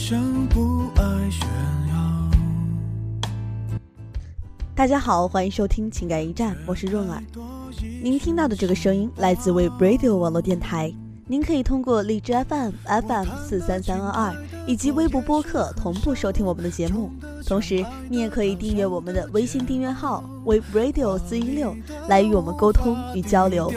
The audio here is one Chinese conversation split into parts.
生不爱炫耀。大家好，欢迎收听情感驿站，我是润儿。您听到的这个声音来自 We Radio 网络电台，您可以通过荔枝 FM FM 四三三二二以及微博播客同步收听我们的节目。同时，你也可以订阅我们的微信订阅号 We Radio 四一六，来与我们沟通与交流。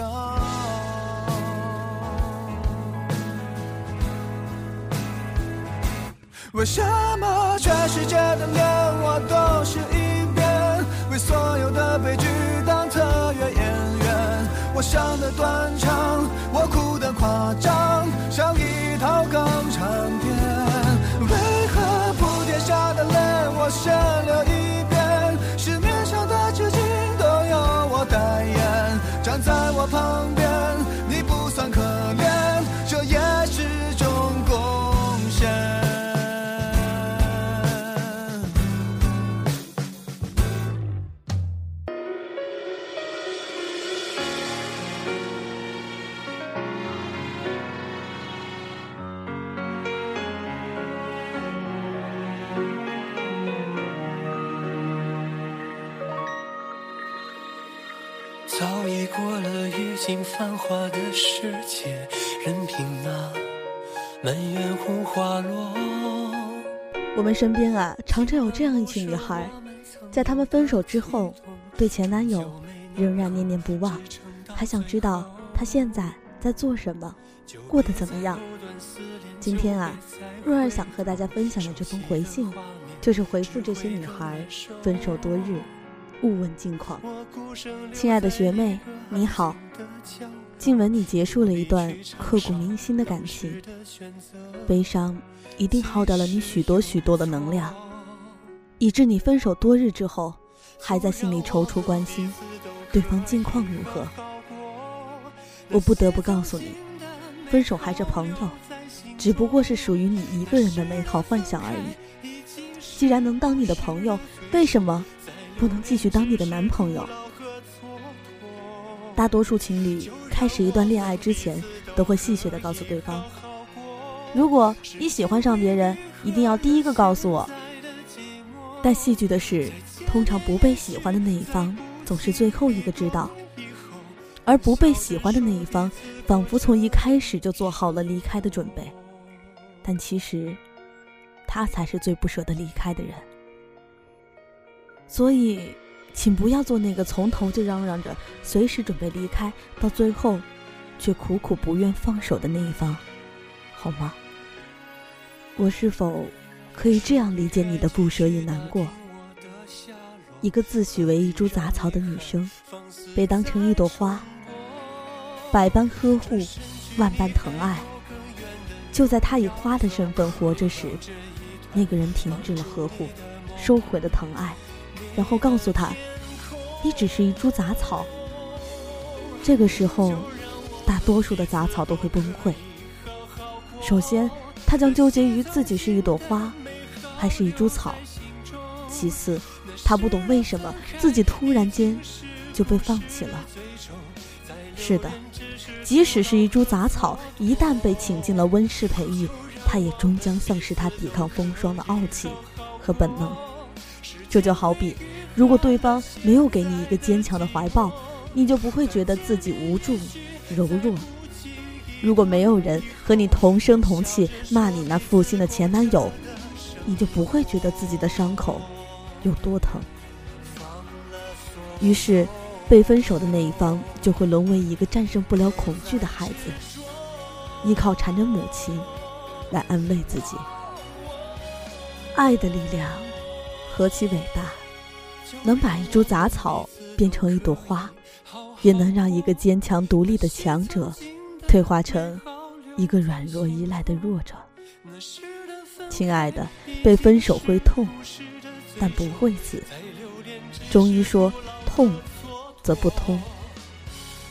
为什么全世界的脸我都是一遍？为所有的悲剧当特约演员？我想的断肠，我哭的夸张，像一套港产片。为何铺天下的泪我先流一遍？市面上的纸巾都由我代言，站在我旁边，了已经繁华的世界，任凭那满园红花落。我们身边啊，常常有这样一群女孩，在她们分手之后，对前男友仍然念念不忘，还想知道他现在在做什么，过得怎么样。今天啊，若儿想和大家分享的这封回信，就是回复这些女孩分手多日，勿问近况。亲爱的学妹，你好，静文你结束了一段刻骨铭心的感情，悲伤一定耗掉了你许多许多的能量，以致你分手多日之后，还在心里踌躇关心对方近况如何。我不得不告诉你，分手还是朋友，只不过是属于你一个人的美好幻想而已。既然能当你的朋友，为什么不能继续当你的男朋友？大多数情侣开始一段恋爱之前，都会戏谑的告诉对方：“如果你喜欢上别人，一定要第一个告诉我。”但戏剧的是，通常不被喜欢的那一方总是最后一个知道，而不被喜欢的那一方，仿佛从一开始就做好了离开的准备。但其实，他才是最不舍得离开的人。所以，请不要做那个从头就嚷嚷着随时准备离开，到最后却苦苦不愿放手的那一方，好吗？我是否可以这样理解你的不舍与难过？一个自诩为一株杂草的女生，被当成一朵花，百般呵护，万般疼爱。就在她以花的身份活着时，那个人停止了呵护，收回了疼爱。然后告诉他，你只是一株杂草。这个时候，大多数的杂草都会崩溃。首先，他将纠结于自己是一朵花，还是一株草；其次，他不懂为什么自己突然间就被放弃了。是的，即使是一株杂草，一旦被请进了温室培育，它也终将丧失它抵抗风霜的傲气和本能。这就好比，如果对方没有给你一个坚强的怀抱，你就不会觉得自己无助、柔弱；如果没有人和你同声同气骂你那负心的前男友，你就不会觉得自己的伤口有多疼。于是，被分手的那一方就会沦为一个战胜不了恐惧的孩子，依靠缠着母亲来安慰自己。爱的力量。何其伟大！能把一株杂草变成一朵花，也能让一个坚强独立的强者退化成一个软弱依赖的弱者。亲爱的，被分手会痛，但不会死。中医说，痛则不通。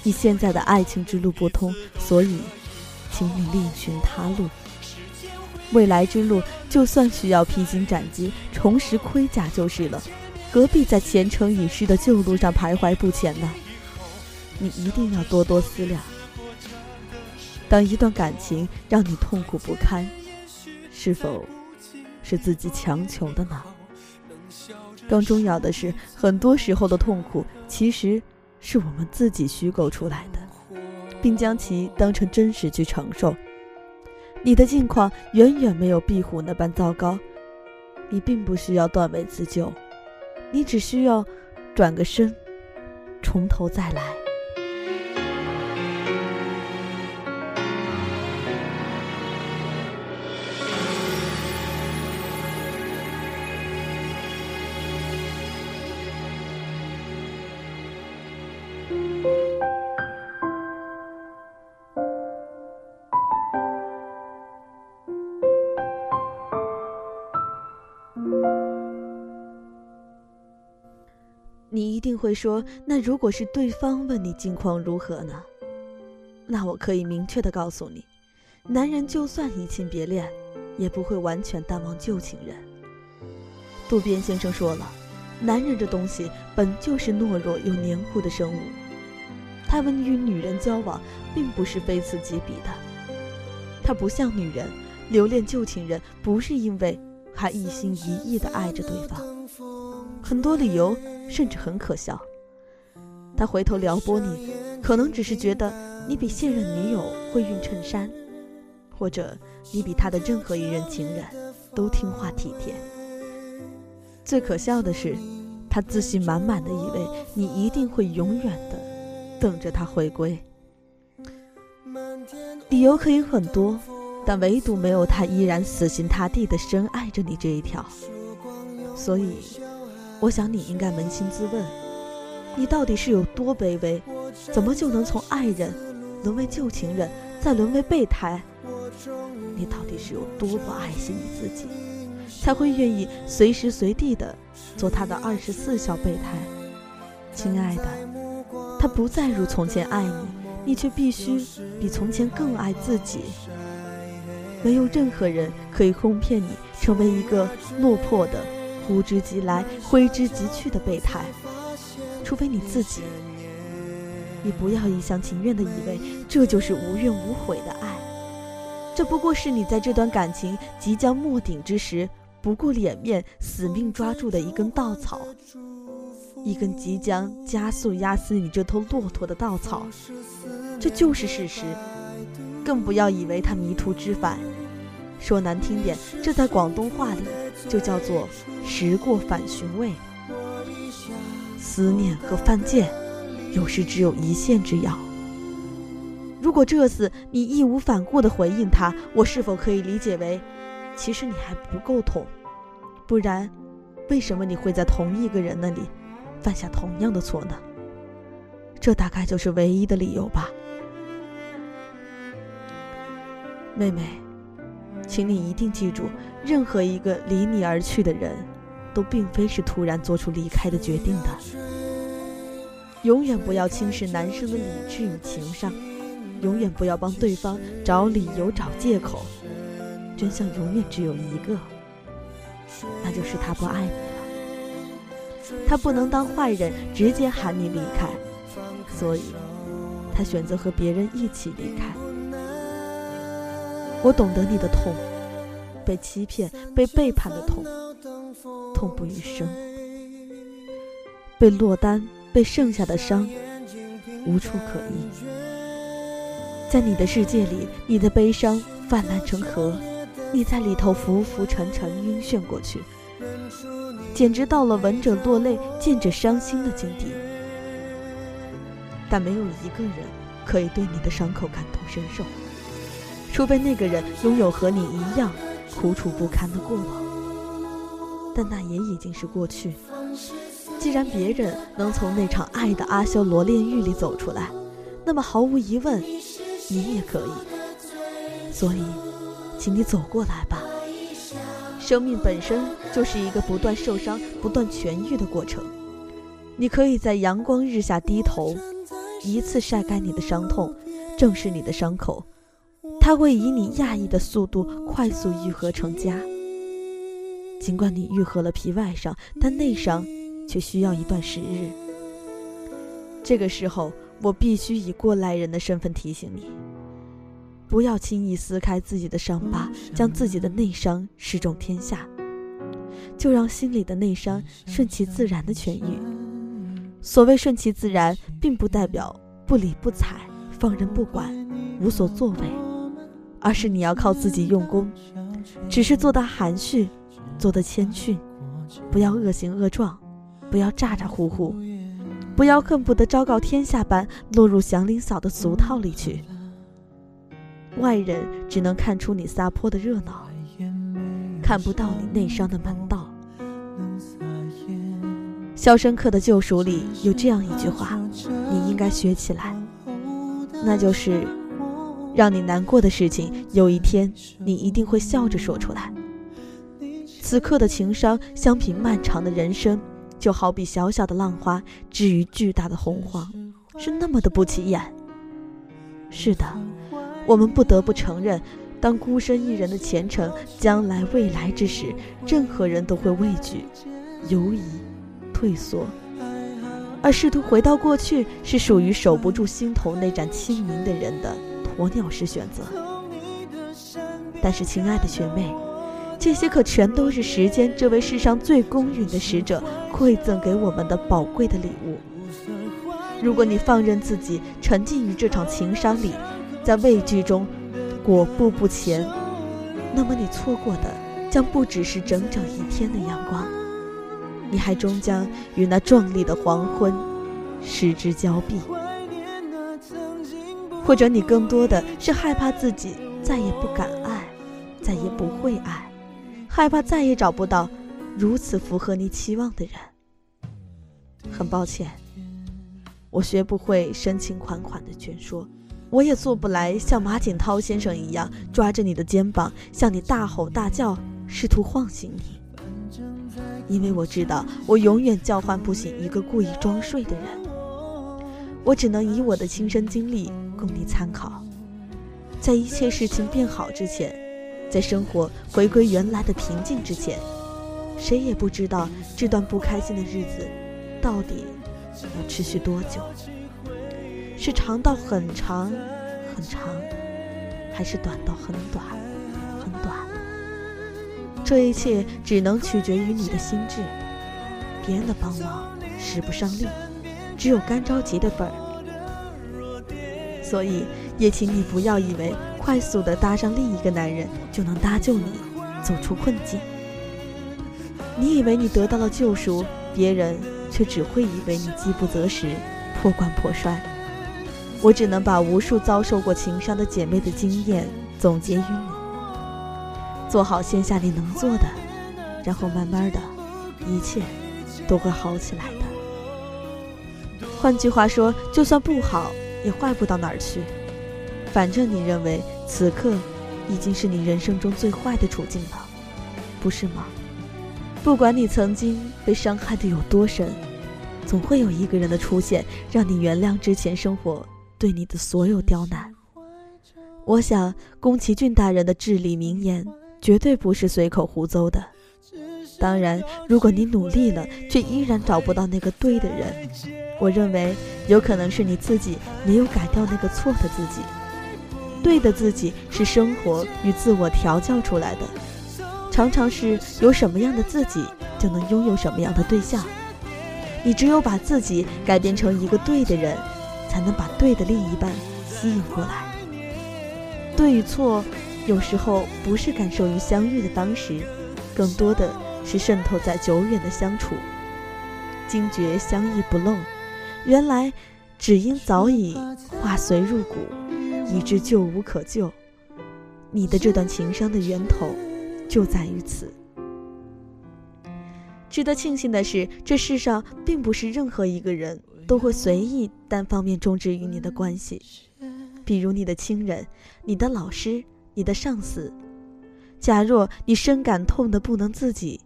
你现在的爱情之路不通，所以，请你另寻他路。未来之路，就算需要披荆斩棘、重拾盔甲就是了，何必在前程已逝的旧路上徘徊不前呢？你一定要多多思量。当一段感情让你痛苦不堪，是否是自己强求的呢？更重要的是，很多时候的痛苦其实是我们自己虚构出来的，并将其当成真实去承受。你的境况远远没有壁虎那般糟糕，你并不需要断尾自救，你只需要转个身，从头再来。会说，那如果是对方问你近况如何呢？那我可以明确的告诉你，男人就算移情别恋，也不会完全淡忘旧情人。渡边先生说了，男人这东西本就是懦弱又黏糊的生物，他们与女人交往并不是非此即彼的。他不像女人，留恋旧情人不是因为还一心一意的爱着对方，很多理由。甚至很可笑。他回头撩拨你，可能只是觉得你比现任女友会熨衬衫，或者你比他的任何一任情人都听话体贴。最可笑的是，他自信满满的以为你一定会永远的等着他回归。理由可以很多，但唯独没有他依然死心塌地的深爱着你这一条。所以。我想你应该扪心自问，你到底是有多卑微，怎么就能从爱人沦为旧情人，再沦为备胎？你到底是有多不爱惜你自己，才会愿意随时随地的做他的二十四小备胎？亲爱的，他不再如从前爱你，你却必须比从前更爱自己。没有任何人可以哄骗你成为一个落魄的。呼之即来，挥之即去的备胎，除非你自己。你不要一厢情愿的以为这就是无怨无悔的爱，这不过是你在这段感情即将没顶之时，不顾脸面死命抓住的一根稻草，一根即将加速压死你这头骆驼的稻草。这就是事实，更不要以为他迷途知返。说难听点，这在广东话里就叫做“时过反寻味”。思念和犯贱，有时只有一线之遥。如果这次你义无反顾地回应他，我是否可以理解为，其实你还不够痛？不然，为什么你会在同一个人那里犯下同样的错呢？这大概就是唯一的理由吧，妹妹。请你一定记住，任何一个离你而去的人，都并非是突然做出离开的决定的。永远不要轻视男生的理智与情商，永远不要帮对方找理由、找借口。真相永远只有一个，那就是他不爱你了。他不能当坏人，直接喊你离开，所以，他选择和别人一起离开。我懂得你的痛，被欺骗、被背叛的痛，痛不欲生；被落单、被剩下的伤，无处可依。在你的世界里，你的悲伤泛滥成河，你在里头浮浮沉沉、晕眩过去，简直到了闻者落泪、见者伤心的境地。但没有一个人可以对你的伤口感同身受。除非那个人拥有和你一样苦楚不堪的过往，但那也已经是过去。既然别人能从那场爱的阿修罗炼狱里走出来，那么毫无疑问，你也可以。所以，请你走过来吧。生命本身就是一个不断受伤、不断痊愈的过程。你可以在阳光日下低头，一次晒干你的伤痛，正视你的伤口。它会以你讶异的速度快速愈合成痂。尽管你愈合了皮外伤，但内伤却需要一段时日。这个时候，我必须以过来人的身份提醒你：不要轻易撕开自己的伤疤，将自己的内伤示众天下。就让心里的内伤顺其自然的痊愈。所谓顺其自然，并不代表不理不睬、放任不管、无所作为，而是你要靠自己用功，只是做得含蓄，做得谦逊，不要恶行恶状，不要咋咋呼呼，不要恨不得昭告天下般落入祥林嫂的俗套里去。外人只能看出你撒泼的热闹，看不到你内伤的门道。《肖申克的救赎》里有这样一句话，你应该学起来，那就是：让你难过的事情，有一天你一定会笑着说出来。此刻的情伤，相比漫长的人生，就好比小小的浪花置于巨大的洪荒，是那么的不起眼。是的，我们不得不承认，当孤身一人的前程、将来、未来之时，任何人都会畏惧、犹疑。退缩，而试图回到过去，是属于守不住心头那盏清明的人的鸵鸟式选择。但是，亲爱的学妹，这些可全都是时间这位世上最公允的使者馈赠给我们的宝贵的礼物。如果你放任自己沉浸于这场情伤里，在畏惧中裹步不前，那么你错过的将不只是整整一天的阳光。你还终将与那壮丽的黄昏失之交臂，或者你更多的是害怕自己再也不敢爱，再也不会爱，害怕再也找不到如此符合你期望的人。很抱歉，我学不会深情款款的劝说，我也做不来像马景涛先生一样抓着你的肩膀，向你大吼大叫，试图唤醒你。因为我知道，我永远叫唤不醒一个故意装睡的人。我只能以我的亲身经历供你参考。在一切事情变好之前，在生活回归原来的平静之前，谁也不知道这段不开心的日子到底要持续多久。是长到很长很长，还是短到很短很短？这一切只能取决于你的心智，别人的帮忙使不上力，只有干着急的份儿。所以，也请你不要以为快速的搭上另一个男人就能搭救你走出困境。你以为你得到了救赎，别人却只会以为你饥不择食、破罐破摔。我只能把无数遭受过情伤的姐妹的经验总结于你。做好线下你能做的，然后慢慢的，一切都会好起来的。换句话说，就算不好，也坏不到哪儿去。反正你认为此刻已经是你人生中最坏的处境了，不是吗？不管你曾经被伤害的有多深，总会有一个人的出现，让你原谅之前生活对你的所有刁难。我想，宫崎骏大人的至理名言。绝对不是随口胡诌的。当然，如果你努力了，却依然找不到那个对的人，我认为有可能是你自己没有改掉那个错的自己。对的自己是生活与自我调教出来的，常常是有什么样的自己，就能拥有什么样的对象。你只有把自己改变成一个对的人，才能把对的另一半吸引过来。对与错。有时候不是感受于相遇的当时，更多的是渗透在久远的相处，惊觉相依不漏。原来只因早已化髓入骨，以致救无可救。你的这段情伤的源头就在于此。值得庆幸的是，这世上并不是任何一个人都会随意单方面终止与你的关系，比如你的亲人、你的老师。你的上司，假若你深感痛得不能自己，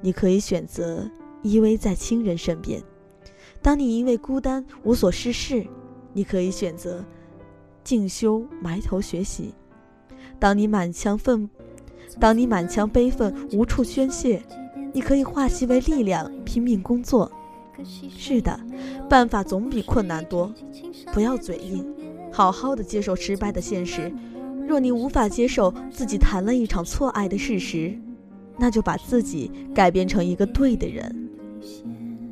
你可以选择依偎在亲人身边；当你因为孤单无所事事，你可以选择静修埋头学习；当你满腔愤，当你满腔悲愤无处宣泄，你可以化其为力量拼命工作。是的，办法总比困难多。不要嘴硬，好好的接受失败的现实。若你无法接受自己谈了一场错爱的事实，那就把自己改变成一个对的人。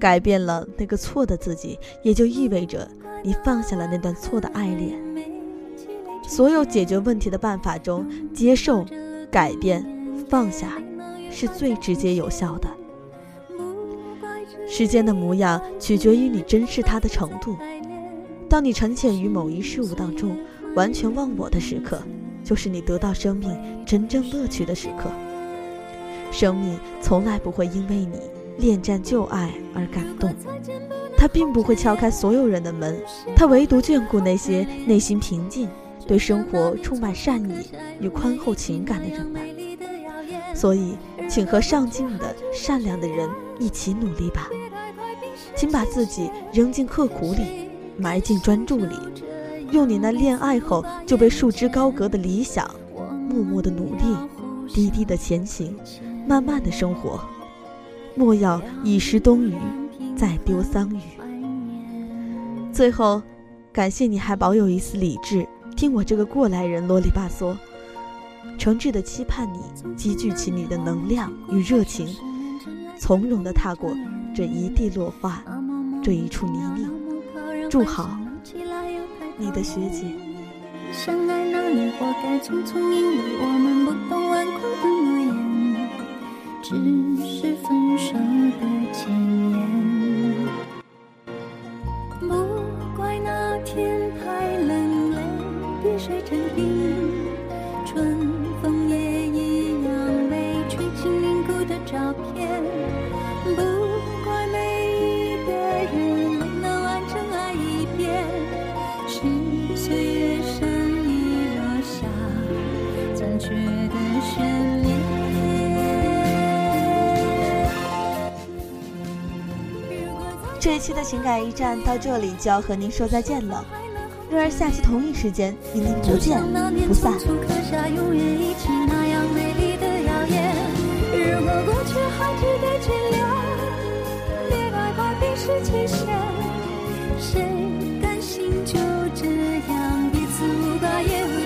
改变了那个错的自己，也就意味着你放下了那段错的爱恋。所有解决问题的办法中，接受、改变、放下，是最直接有效的。时间的模样取决于你珍视它的程度。当你沉潜于某一事物当中，完全忘我的时刻，就是你得到生命真正乐趣的时刻。生命从来不会因为你恋战旧爱而感动，他并不会敲开所有人的门，他唯独眷顾那些内心平静、对生活充满善意与宽厚情感的人们。所以，请和上进的、善良的人一起努力吧。请把自己扔进刻苦里，埋进专注里，用你那恋爱后就被束之高阁的理想，默默的努力，低低的前行。慢慢的生活，莫要一失冬雨，再丢桑榆。最后，感谢你还保有一丝理智，听我这个过来人啰里吧嗦，诚挚的期盼你积聚起你的能量与热情，从容的踏过这一地落花，这一处泥泞。祝好，你的学姐。相爱那年，活该匆匆，因为我们不懂顽固的。只是分手的前言。不怪那天太冷，泪滴水成冰，的情感驿站到这里就要和您说再见了。若儿下期同一时间与您不见不散。如果过去还值得眷恋，谁甘心就这样彼此无挂也无？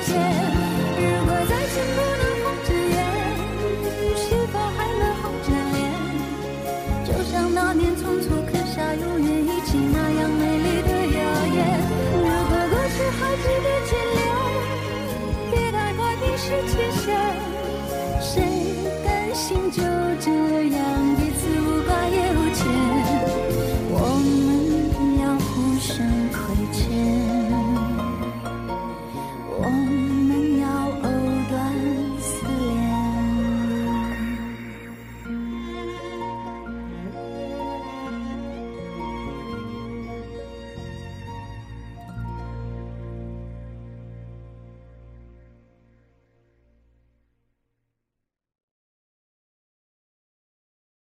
谁甘心就